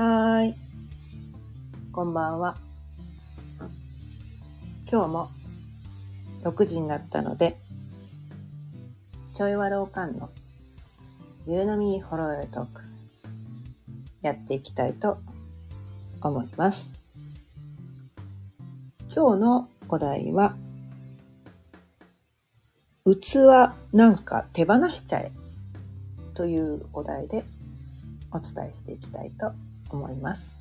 はーい。こんばんは。今日も6時になったので、ちょいわろうかんのゆうのみほろよトーク、やっていきたいと思います。今日のお題は、器なんか手放しちゃえというお題でお伝えしていきたいと思います。思います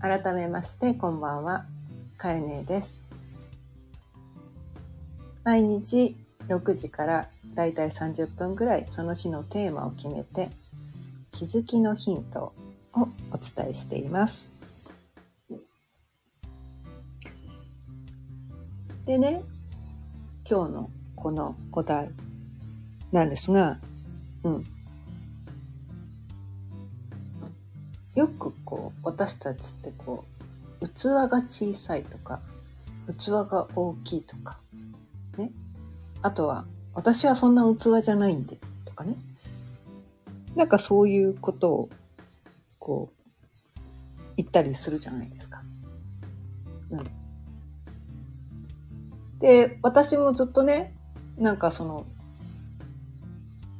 改めましてこんばんは、かえねえです。毎日6時からだいたい30分ぐらいその日のテーマを決めて気づきのヒントをお伝えしています。でね、今日のこのお題なんですが、うん。よくこう、私たちってこう、器が小さいとか、器が大きいとか、ね。あとは、私はそんな器じゃないんで、とかね。なんかそういうことを、こう、言ったりするじゃないですか。うん。で、私もずっとね、なんかその、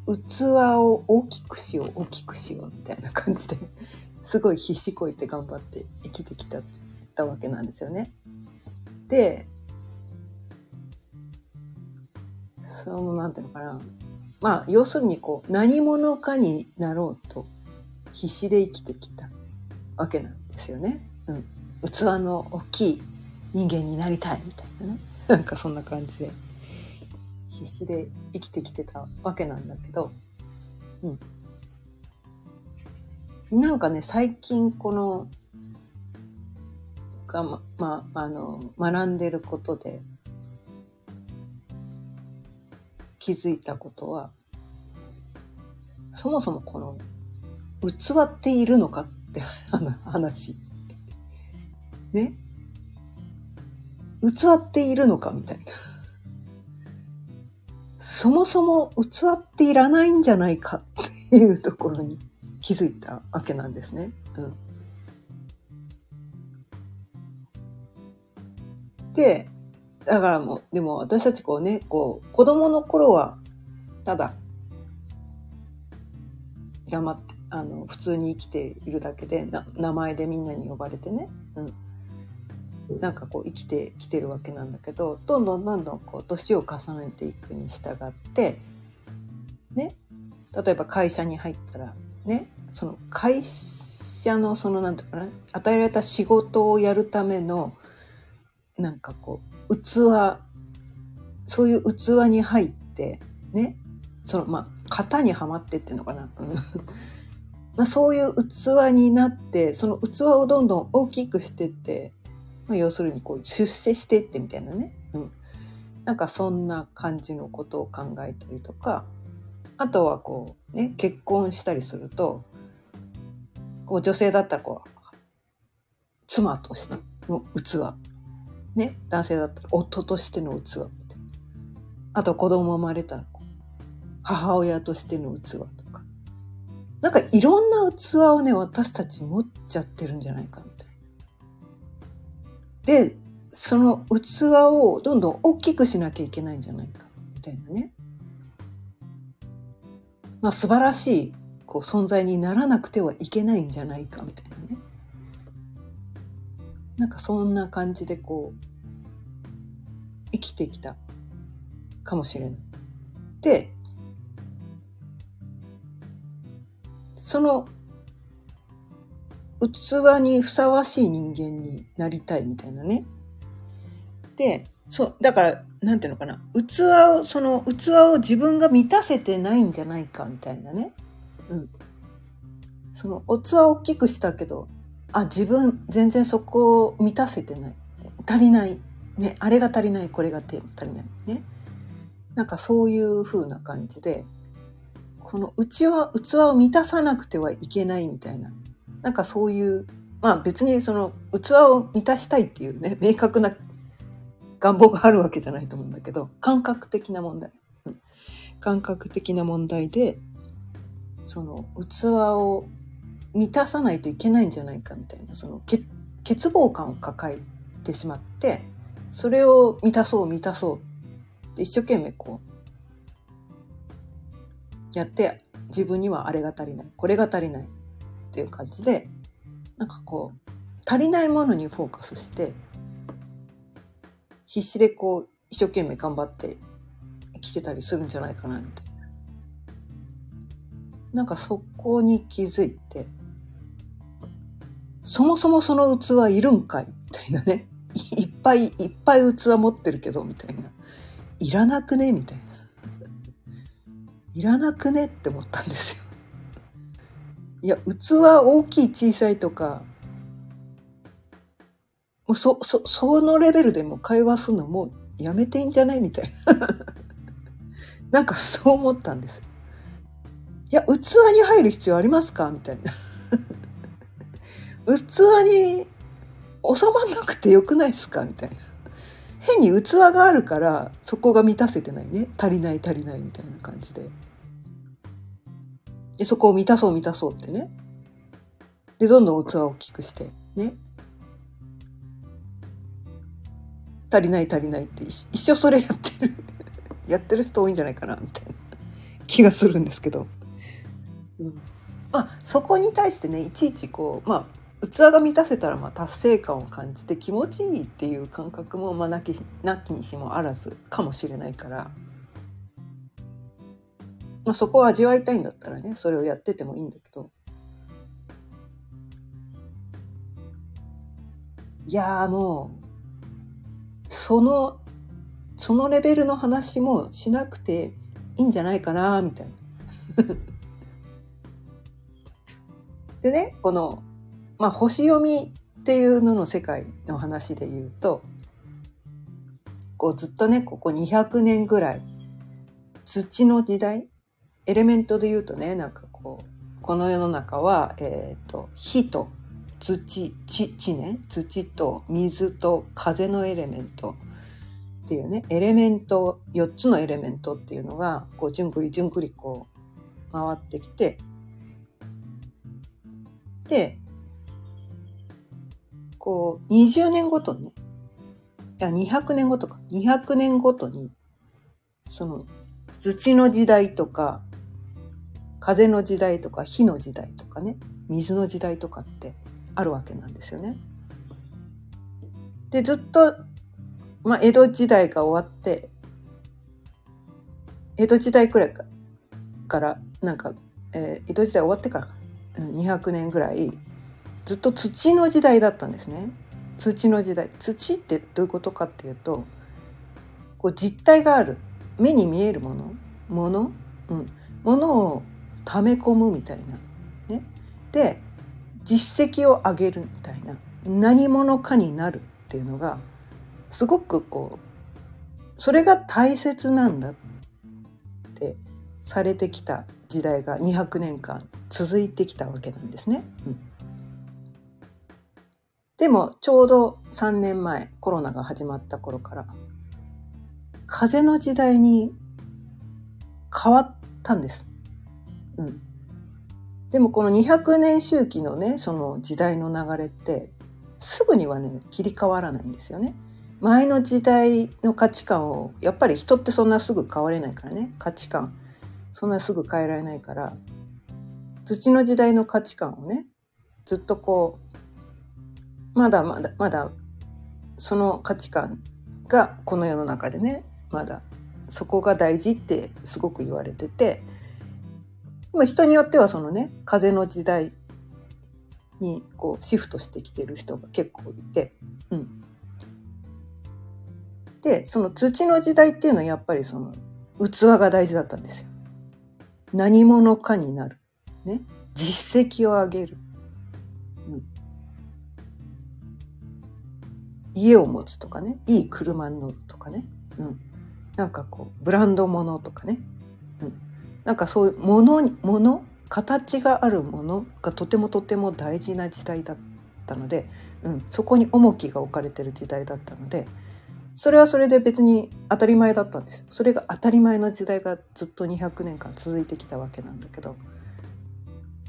器を大きくしよう、大きくしようみたいな感じで、すごい必死こいて頑張って生きてきたたわけなんですよね。で、その、なんていうのかな。まあ、要するにこう、何者かになろうと必死で生きてきたわけなんですよね。うん。器の大きい人間になりたいみたいなね。なんかそんな感じで。必死で生きてきてたわけなんだけど、うん。なんかね、最近この、が、ま、まあの、学んでることで気づいたことは、そもそもこの、器っているのかって 話。ね？器っているのかみたいな。そもそも器っていらないんじゃないかっていうところに気づいたわけなんですね。うん、で、だからもう、でも私たちこうね、こう、子供の頃は、ただ、頑張って、あの、普通に生きているだけで、な名前でみんなに呼ばれてね、うん。なんかこう生きてきてるわけなんだけどどんどんどんどんこう年を重ねていくに従ってね例えば会社に入ったらねその会社のそのなんていうかな与えられた仕事をやるためのなんかこう器そういう器に入ってねそのまあ型にはまってっていうのかな、まあ、そういう器になってその器をどんどん大きくしてってまあ、要するにこう出世してってみたいなね、うん、なんかそんな感じのことを考えたりとかあとはこうね結婚したりするとこう女性だったらこう妻としての器ね男性だったら夫としての器あと子供生まれたら母親としての器とかなんかいろんな器をね私たち持っちゃってるんじゃないかみたいな。で、その器をどんどん大きくしなきゃいけないんじゃないか、みたいなね。まあ素晴らしいこう存在にならなくてはいけないんじゃないか、みたいなね。なんかそんな感じでこう、生きてきたかもしれない。で、その器にふさわしい人間になりたいみたいなね。で、そう、だから、なんていうのかな。器を、その器を自分が満たせてないんじゃないかみたいなね。うん。その器を大きくしたけど、あ、自分全然そこを満たせてない。足りない。ね、あれが足りない、これが足りない。ね。なんかそういう風な感じで、このうちは器を満たさなくてはいけないみたいななんかそういうまあ別にその器を満たしたいっていうね明確な願望があるわけじゃないと思うんだけど感覚的な問題、うん、感覚的な問題でその器を満たさないといけないんじゃないかみたいなその欠乏感を抱えてしまってそれを満たそう満たそうって一生懸命こうやって自分にはあれが足りないこれが足りないっていう感じでなんかこう足りないものにフォーカスして必死でこう一生懸命頑張って生きてたりするんじゃないかなみたいな。なんかそこに気づいてそもそもその器いるんかいみたいなね いっぱいいっぱい器持ってるけどみたいないらなくねみたいな いらなくねって思ったんですよ。いや器大きい小さいとかもうそそそのレベルでも会話するのもうやめていいんじゃないみたいな なんかそう思ったんです。いや器に入る必要ありますか？みたいな。器に収まんなくてよくないですか？みたいな。変に器があるからそこが満たせてないね。足りない足りないみたいな感じで。でそこを満たそう満たそうってね。でどんどん器を大きくしてね。足りない足りないって一生それやってる。やってる人多いんじゃないかなみたいな。気がするんですけど、うん、まあそこに対してねいちいちこうまあ器が満たせたらまあ達成感を感じて気持ちいいっていう感覚もまあなきなきにしもあらずかもしれないから、まあ、そこを味わいたいんだったらねそれをやっててもいいんだけど。いやもうそのそのレベルの話もしなくていいんじゃないかなみたいな。でねこの、まあ、星読みっていうのの世界の話で言うとこうずっとねここ200年ぐらい土の時代エレメントで言うとねなんかこうこの世の中は、えーと火と土地地ね土と水と風のエレメントっていうねエレメント4つのエレメントっていうのがこうじゅんぐりじゅんぐりこう回ってきてこう20年ごとにいや200年ごとか200年ごとにその土の時代とか風の時代とか火の時代とかね水の時代とかってあるわけなんですよね。でずっと、まあ、江戸時代が終わって江戸時代くらいからなんか、えー、江戸時代終わってから200年ぐらいずっと土の時代だったんですね。土の時代。土ってどういうことかっていうとこう実体がある。目に見えるもの。もの、うん、ものを溜め込むみたいな。ね、で実績を上げるみたいな。何者かになるっていうのがすごくこうそれが大切なんだってされてきた時代が200年間続いてきたわけなんですね。うん、でもちょうど3年前コロナが始まった頃から風の時代に変わったんです。うん、でもこの200年周期のねその時代の流れってすぐにはね切り替わらないんですよね。前の時代の価値観をやっぱり人ってそんなすぐ変われないからね価値観そんなすぐ変えられないから土の時代の価値観をねずっとこうまだまだまだその価値観がこの世の中でねまだそこが大事ってすごく言われてて、人によってはそのね風の時代にこうシフトしてきてる人が結構いて、うん、でその土の時代っていうのはやっぱりその器が大事だったんですよ。何者かになる、ね、実績を上げる、うん、家を持つとかね。いい車に乗るとかね、うん、なんかこうブランド物とかね、うん、なんかそういうものにもの形があるものがとてもとても大事な時代だったので、うん、そこに重きが置かれてる時代だったのでそれはそれで別に当たり前だったんです。それが当たり前の時代がずっと200年間続いてきたわけなんだけど。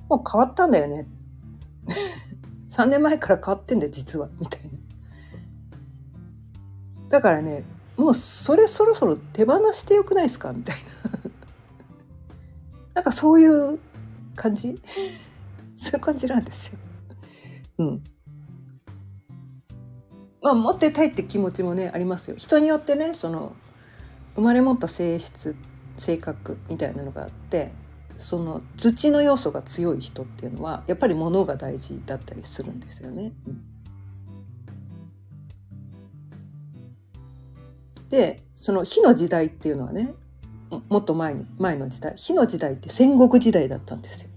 もう変わったんだよね。3年前から変わってんだよ実は。みたいな。だからねもうそれそろそろ手放してよくないですか？みたいな。なんかそういう感じ？そういう感じなんですよ。うん。まあ持ってたいって気持ちもねありますよ。人によってねその生まれ持った性質性格みたいなのがあってその土の要素が強い人っていうのはやっぱり物が大事だったりするんですよね。うんでその火の時代っていうのはねもっと前に前の時代火の時代って戦国時代だったんですよ。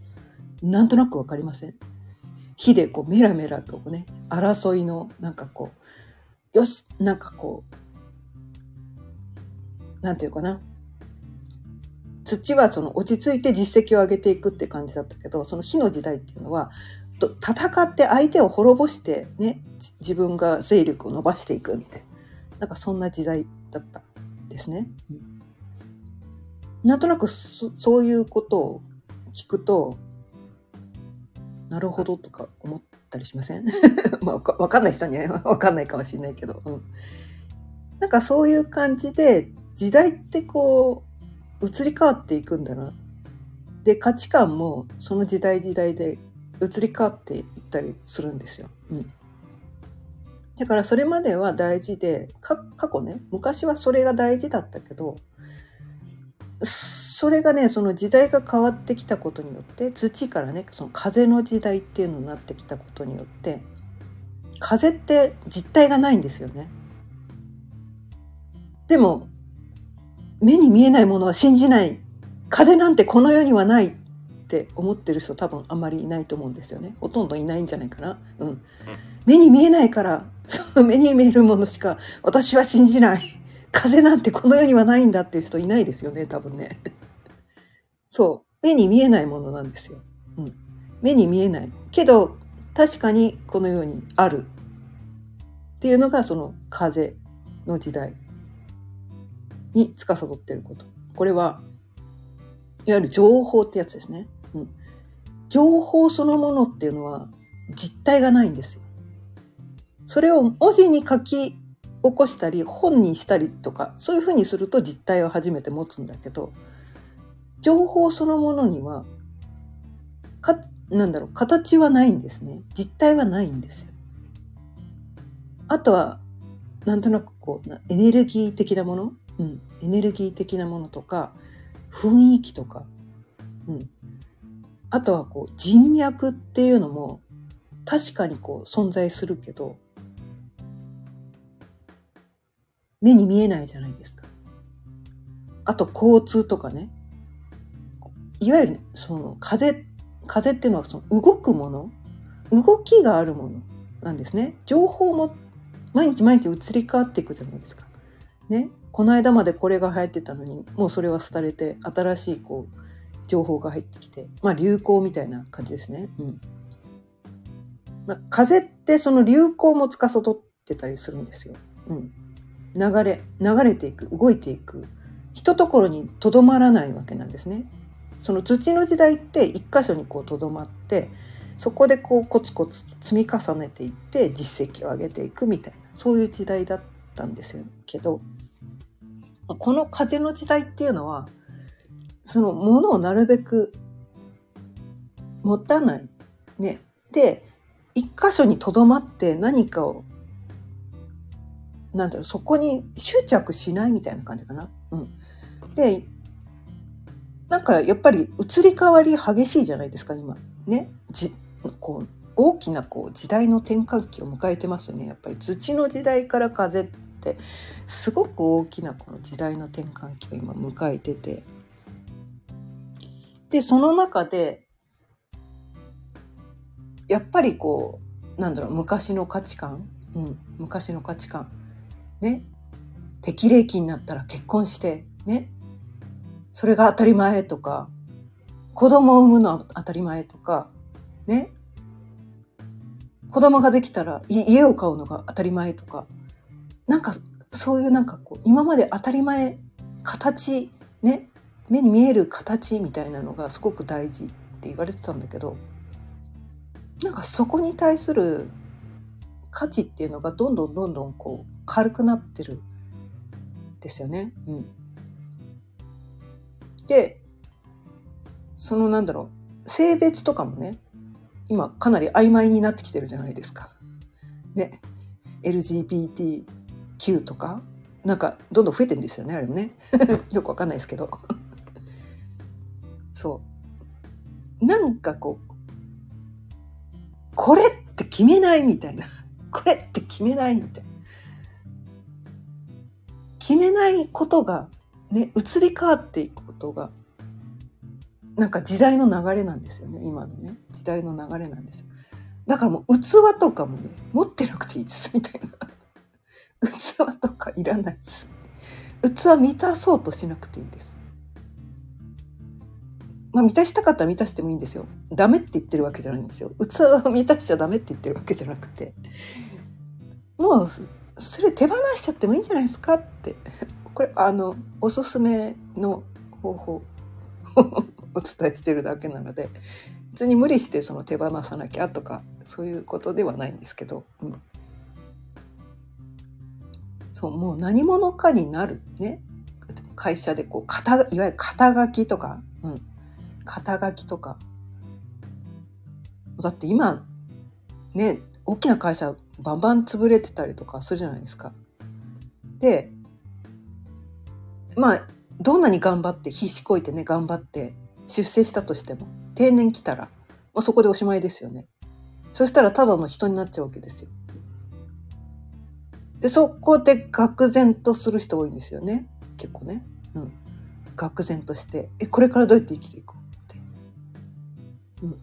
なんとなく分かりません？火でこうメラメラとね争いのなんかこうよしなんかこうなんていうかな。土はその落ち着いて実績を上げていくって感じだったけどその火の時代っていうのは戦って相手を滅ぼしてね自分が勢力を伸ばしていくみたいな。なんかそんな時代だったですね。うん、なんとなくそういうことを聞くとなるほどとか思ったりしません？まあ分かんない人には 分かんないかもしれないけど、うん、なんかそういう感じで時代ってこう移り変わっていくんだな。で価値観もその時代時代で移り変わっていったりするんですよ。うん、だからそれまでは大事で過去ね昔はそれが大事だったけどそれがねその時代が変わってきたことによって土からねその風の時代っていうのになってきたことによって風って実体がないんですよね。でも目に見えないものは信じない。風なんてこの世にはないって思ってる人多分あんまりいないと思うんですよね。ほとんどいないんじゃないかな。うん、目に見えないからその 目に見えるものしか私は信じない風なんてこの世にはないんだっていう人いないですよね多分ね。そう。目に見えないものなんですよ。うん。目に見えない。けど、確かにこのようにある。っていうのがその風の時代に司っていること。これは、いわゆる情報ってやつですね。うん。情報そのものっていうのは実体がないんですよ。それを文字に書き起こしたり本にしたりとかそういうふうにすると実体を初めて持つんだけど情報そのものにはかなんだろう形はないんですね。実体はないんですよ。あとはなんとなくこうエネルギー的なもの、うん、エネルギー的なものとか雰囲気とか、うん、あとはこう人脈っていうのも確かにこう存在するけど目に見えないじゃないですか。あと交通とかねいわゆる、その風風っていうのはその動くもの動きがあるものなんですね情報も毎日毎日移り変わっていくじゃないですか。ね、この間までこれが流行ってたのにもうそれは廃れて新しいこう情報が入ってきて、まあ、流行みたいな感じですね。うんまあ、風ってその流行も司ってたりするんですよ。うん、流れ流れていく動いていくひとところにとどまらないわけなんですね。その土の時代って一箇所にこうとどまってそこでこうコツコツ積み重ねていって実績を上げていくみたいなそういう時代だったんですよけどこの風の時代っていうのはそのものをなるべく持たない。ね、で一箇所にとどまって何かをなんだろうそこに執着しないみたいな感じかな。うん、でなんかやっぱり移り変わり激しいじゃないですか今。ね。じこう大きなこう時代の転換期を迎えてますよね。やっぱり土の時代から風ってすごく大きなこの時代の転換期を今迎えてて。でその中でやっぱりこうなんだろう昔の価値観、うん、昔の価値観。ね。適齢期になったら結婚してね。それが当たり前とか子供を産むのは当たり前とかね。子供ができたら家を買うのが当たり前とかなんかそういうなんかこう今まで当たり前形ね。目に見える形みたいなのがすごく大事って言われてたんだけどなんかそこに対する価値っていうのがどんどんどんどんこう軽くなってるんですよね。うん、でそのなんだろう性別とかもね今かなり曖昧になってきてるじゃないですか。ね。LGBTQ とかなんかどんどん増えてんですよねあれもね。よくわかんないですけど。そう。なんかこうこれって決めないみたいな。これって決めないみたい決めないことがね移り変わっていくことがなんか時代の流れなんですよね。今のね。時代の流れなんですよ。だからもう器とかもね持ってなくていいですみたいな。器とかいらないです。器満たそうとしなくていいです。まあ満たしたかったら満たしてもいいんですよ。ダメって言ってるわけじゃないんですよ。器を満たしちゃダメって言ってるわけじゃなくて。もうそれ手放しちゃってもいいんじゃないですか？って。これあのおすすめの方法を お伝えしてるだけなので別に無理してその手放さなきゃとかそういうことではないんですけど、うん、そうもう何者かになるね。会社でこう肩いわゆる肩書きとか、うん、肩書きとかだって今ね大きな会社バンバン潰れてたりとかするじゃないですか。でまあどんなに頑張って必死こいてね頑張って出世したとしても定年来たら、まあ、そこでおしまいですよね。そしたらただの人になっちゃうわけですよ。で、そこで愕然とする人多いんですよね。結構ね。うん。愕然として、え、これからどうやって生きていく？うん。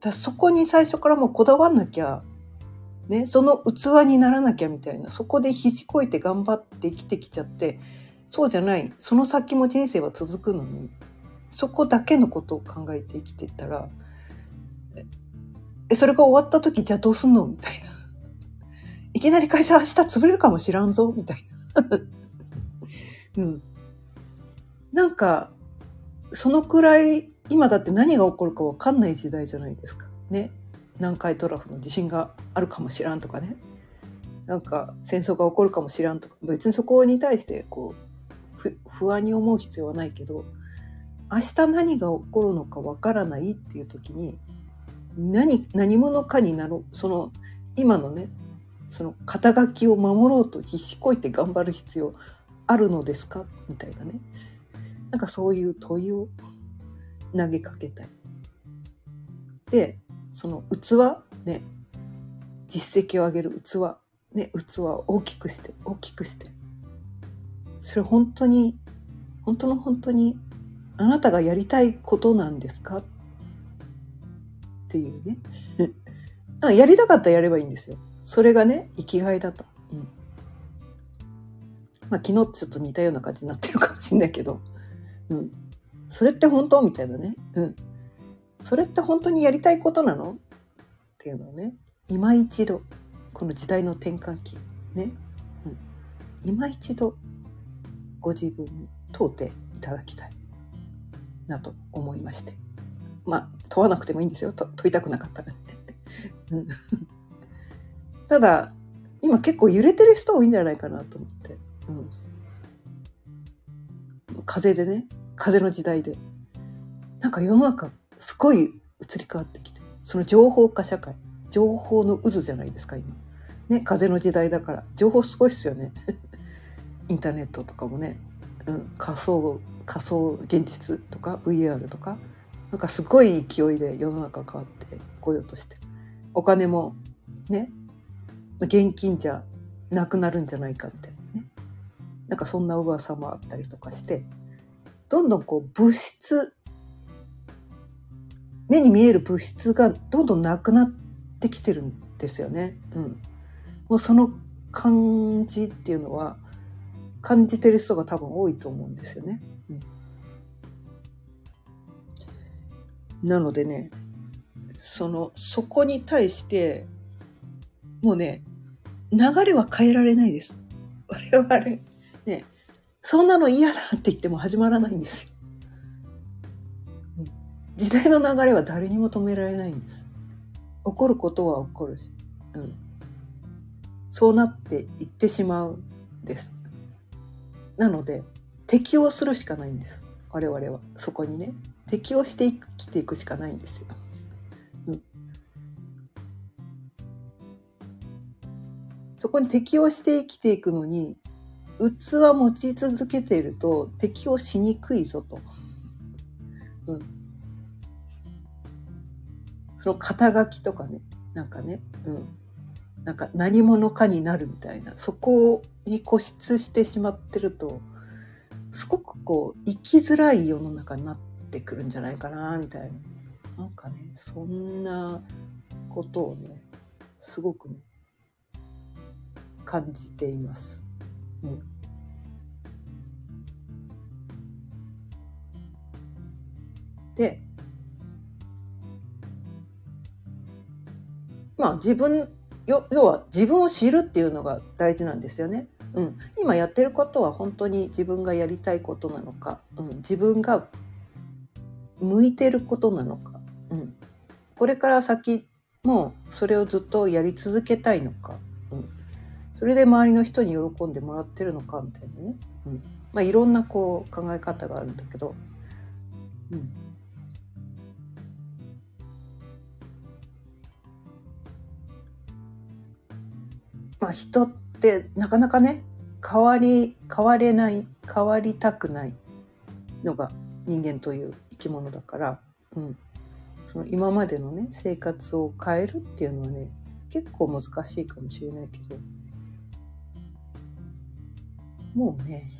だそこに最初からもうこだわんなきゃ、ね、その器にならなきゃみたいな、そこでひじこいて頑張って生きてきちゃって、そうじゃない、その先も人生は続くのに、そこだけのことを考えて生きてたら、え、それが終わった時、じゃあどうすんのみたいな。いきなり会社明日潰れるかもしらんぞみたいな。うん。なんか、そのくらい、今だって何が起こるか分かんない時代じゃないですか。ね。南海トラフの地震があるかもしらんとかね。なんか戦争が起こるかもしらんとか。別にそこに対してこう、不安に思う必要はないけど、明日何が起こるのか分からないっていう時に、何何者かになろうその今のねその肩書きを守ろうと必死こいて頑張る必要あるのですか？みたいなねなんかそういう問いを投げかけたい。でその器ね実績を上げる器ね器を大きくして大きくして。それ本当に本当の本当にあなたがやりたいことなんですか？っていうね。やりたかったらやればいいんですよ。それがね生きがいだと、うん。まあ、昨日ちょっと似たような感じになってるかもしんないけど、うん、それって本当？みたいなね、うん、それって本当にやりたいことなの？っていうのをね。今一度この時代の転換期。ね、うん、今一度ご自分に問うていただきたい。なと思いまして。まあ問わなくてもいいんですよ。問いたくなかったらね。ただ今結構揺れてる人多いんじゃないかなと思って、うん、風でね風の時代で。なんか世の中すごい移り変わってきてその情報化社会。情報の渦じゃないですか今。ね風の時代だから。情報すごいっすよね。インターネットとかもね、うん、仮想仮想現実とか VR とか。なんかすごい勢いで世の中変わってこようとして。お金もね現金じゃなくなるんじゃないかみたいな。なんかそんな噂もあったりとかしてどんどんこう物質目に見える物質がどんどんなくなってきてるんですよね。うん、もうその感じっていうのは感じてる人が多分多いと思うんですよね。うんなのでね、その、そこに対して、もうね、流れは変えられないです。我々、ね、そんなの嫌だって言っても始まらないんですよ。時代の流れは誰にも止められないんです。起こることは起こるし、うん、そうなっていってしまうんです。なので適応するしかないんです。我々は。そこにね。適応して生きていくしかないんですよ、うん、そこに適応して生きていくのに器持ち続けていると適応しにくいぞと。うん、その肩書きとかねなんかね、うん、なんか何者かになるみたいなそこに固執してしまってるとすごくこう生きづらい世の中になってくるんじゃないかなみたいななんかねそんなことをねすごくね感じています。うん、でまあ自分よ要は自分を知るっていうのが大事なんですよね。うん、今やってることは本当に自分がやりたいことなのか、うん、自分が向いてることなのか、うん、これから先もそれをずっとやり続けたいのか、それで周りの人に喜んでもらってるのかみたいなね、うん。まあ、いろんなこう考え方があるんだけど、うん、まあ、人ってなかなかね変わり変われない変わりたくないのが人間という生き物だから、うん、その今までのね生活を変えるっていうのはね結構難しいかもしれないけど。もうね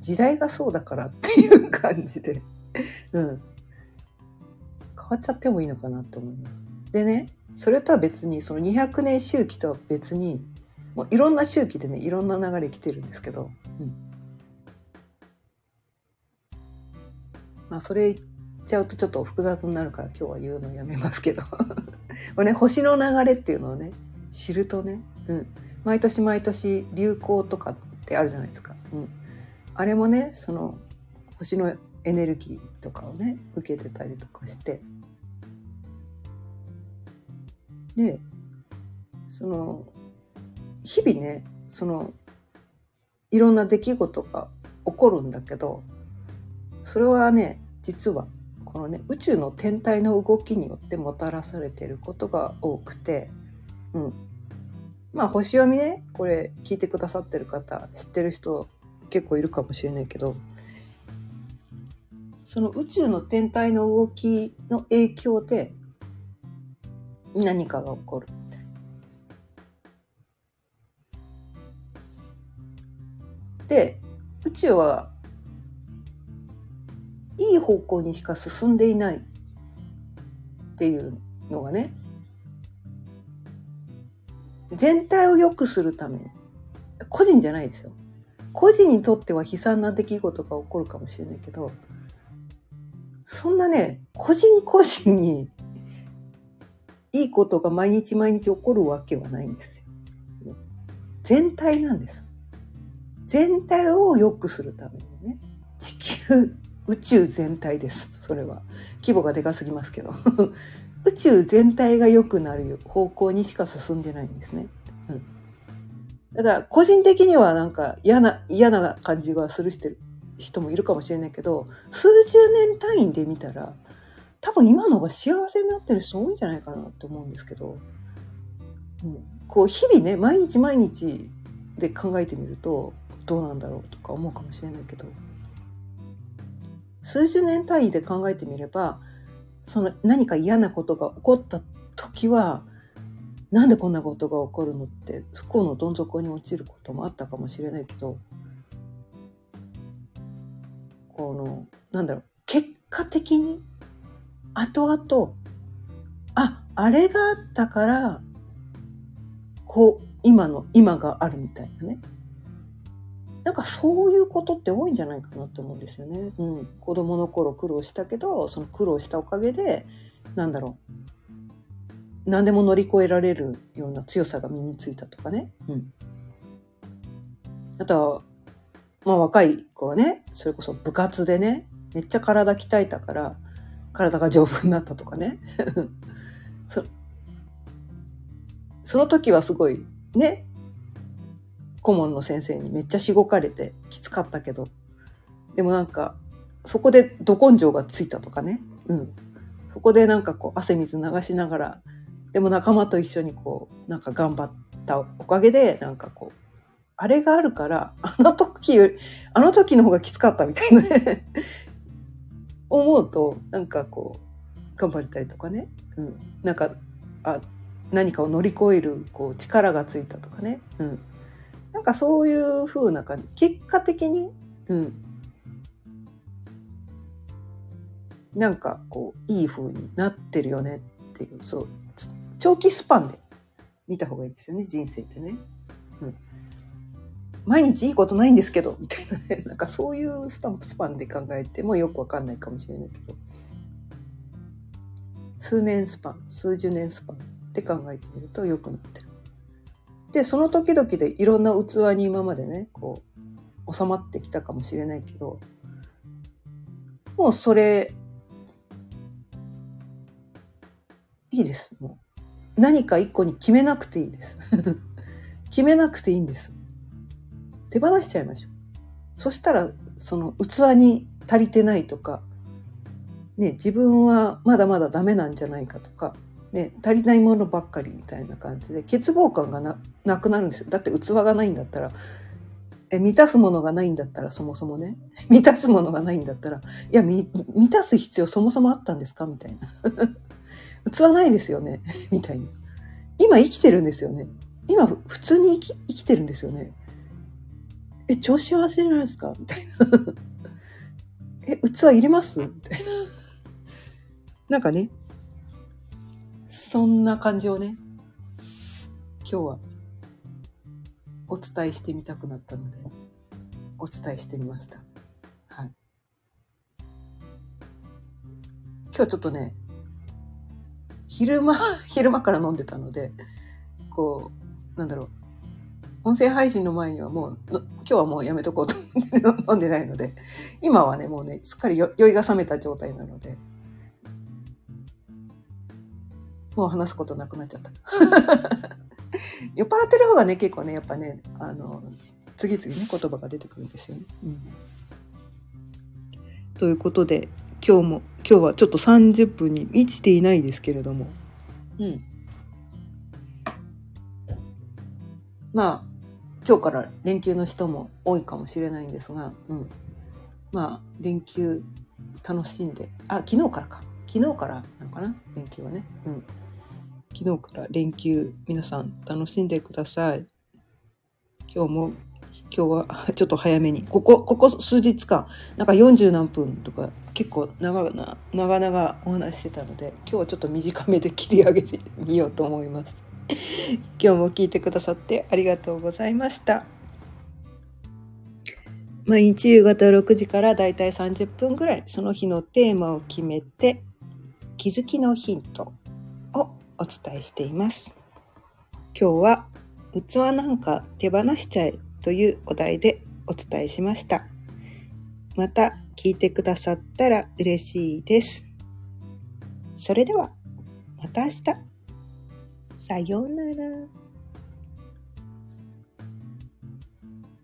時代がそうだからっていう感じで、うん、変わっちゃってもいいのかなと思います。でねそれとは別にその200年周期とは別にもういろんな周期でねいろんな流れ来てるんですけど、うん、まあそれ言っちゃうとちょっと複雑になるから今日は言うのやめますけど。これね星の流れっていうのをね知るとね、うん、毎年毎年流行とかってってあるじゃないですか。うん、あれもねその星のエネルギーとかをね受けてたりとかして。でその日々ねそのいろんな出来事が起こるんだけどそれはね実はこのね宇宙の天体の動きによってもたらされていることが多くて、うん、まあ星読みねこれ聞いてくださってる方知ってる人結構いるかもしれないけどその宇宙の天体の動きの影響で何かが起こる。で宇宙はいい方向にしか進んでいないっていうのがね全体を良くするために個人じゃないですよ個人にとっては悲惨な出来事が起こるかもしれないけどそんなね個人個人にいいことが毎日毎日起こるわけはないんですよ。全体なんです。全体を良くするためにね。地球、宇宙全体です。それは。規模がでかすぎますけど。宇宙全体が良くなる方向にしか進んでないんですね。うん。だから個人的にはなんか嫌な、嫌な感じがする人もいるかもしれないけど、数十年単位で見たら、多分今の方が幸せになってる人多いんじゃないかなって思うんですけど、うん、こう日々ね毎日毎日で考えてみるとどうなんだろうとか思うかもしれないけど数十年単位で考えてみればその何か嫌なことが起こった時はなんでこんなことが起こるのって不幸のどん底に落ちることもあったかもしれないけどこのなんだろう結果的に後々ああれがあったからこう今の今があるみたいなね。なんかそういうことって多いんじゃないかなって思うんですよね。うん、子供の頃苦労したけどその苦労したおかげでなんだろう何でも乗り越えられるような強さが身についたとかね。うん、あとはまあ若い頃ねそれこそ部活でねめっちゃ体鍛えたから体が丈夫になったとかね そその時はすごいね顧問の先生にめっちゃしごかれてきつかったけど。でもなんかそこでど根性がついたとかね、うん、そこでなんかこう汗水流しながらでも仲間と一緒にこうなんか頑張ったおかげでなんかこうあれがあるからあの時よりあの時の方がきつかったみたいなね。思うとなんかこう頑張れたりとかね、うん、なんかあ何かを乗り越えるこう力がついたとかね、うん、なんかそういう風な感じ。結果的に、うん、なんかこういい風になってるよねっていうそう。長期スパンで見た方がいいですよね人生ってね。うん。毎日いいことないんですけどみたいなね。なんかそういうスタンプスパンで考えてもよくわかんないかもしれないけど。数年スパン数十年スパンって考えてみると良くなってる。でその時々でいろんな器に今までねこう収まってきたかもしれないけどもうそれいいです。もう何か一個に決めなくていいです。決めなくていいんです。手放しちゃいましょう。そしたらその器に足りてないとか、ね、自分はまだまだダメなんじゃないかとか、ね、足りないものばっかりみたいな感じで欠乏感がなくなるんですよ。だって器がないんだったらえ満たすものがないんだったらそもそもね。満たすものがないんだったら いや満たす必要そもそもあったんですか？みたいな。器ないですよね。みたいな。今生きてるんですよね。今普通に生き生きてるんですよね。え、調子は忘れなんですか？みたいな。え、器入れます？みたいな。なんかね、そんな感じをね、今日はお伝えしてみたくなったので、お伝えしてみました。はい。今日ちょっとね、昼間、昼間から飲んでたので、こう、なんだろう、音声配信の前にはもう今日はもうやめとこうと思って 飲んでないので今はねもうねすっかり酔いが覚めた状態なのでもう話すことなくなっちゃった。酔っ払ってる方がね結構ねやっぱねあの次々ね言葉が出てくるんですよね。うん、ということで今日も今日はちょっと30分に満ちていないですけれども、うん、まあ今日から連休の人も多いかもしれないんですが、うん、まあ連休楽しんであ昨日からか。昨日からなのかな？連休はね、うん、昨日から連休皆さん楽しんでください。今日も今日は ちょっと早めに。ここここ数日間なんか40何分とか結構長々長々お話してたので今日はちょっと短めで切り上げてみようと思います。今日も聞いてくださってありがとうございました。毎日夕方6時からだいたい30分ぐらいその日のテーマを決めて気づきのヒントをお伝えしています。今日は器なんか手放しちゃえというお題でお伝えしました。また聞いてくださったら嬉しいです。それではまた明日。さようなら。